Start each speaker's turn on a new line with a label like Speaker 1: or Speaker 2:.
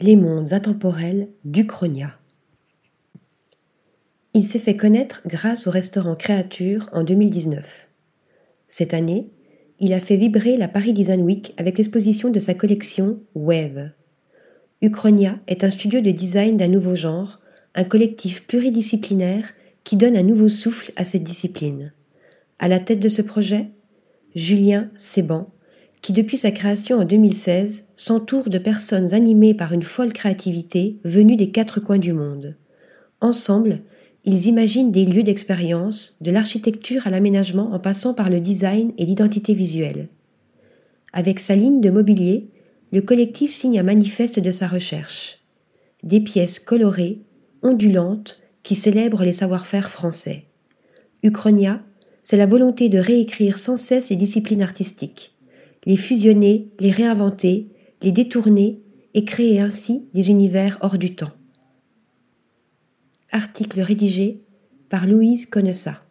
Speaker 1: Les mondes intemporels d'Uchronia. Il s'est fait connaître grâce au restaurant Créature en 2019. Cette année, il a fait vibrer la Paris Design Week avec l'exposition de sa collection Wave. Uchronia est un studio de design d'un nouveau genre, un collectif pluridisciplinaire qui donne un nouveau souffle à cette discipline. À la tête de ce projet, Julien Séban, qui depuis sa création en 2016 s'entoure de personnes animées par une folle créativité venues des quatre coins du monde. Ensemble, ils imaginent des lieux d'expérience, de l'architecture à l'aménagement en passant par le design et l'identité visuelle. Avec sa ligne de mobilier, le collectif signe un manifeste de sa recherche. Des pièces colorées, ondulantes, qui célèbrent les savoir-faire français. Uchronia, c'est la volonté de réécrire sans cesse les disciplines artistiques, les fusionner, les réinventer, les détourner et créer ainsi des univers hors du temps. Article rédigé par Louise Connessa.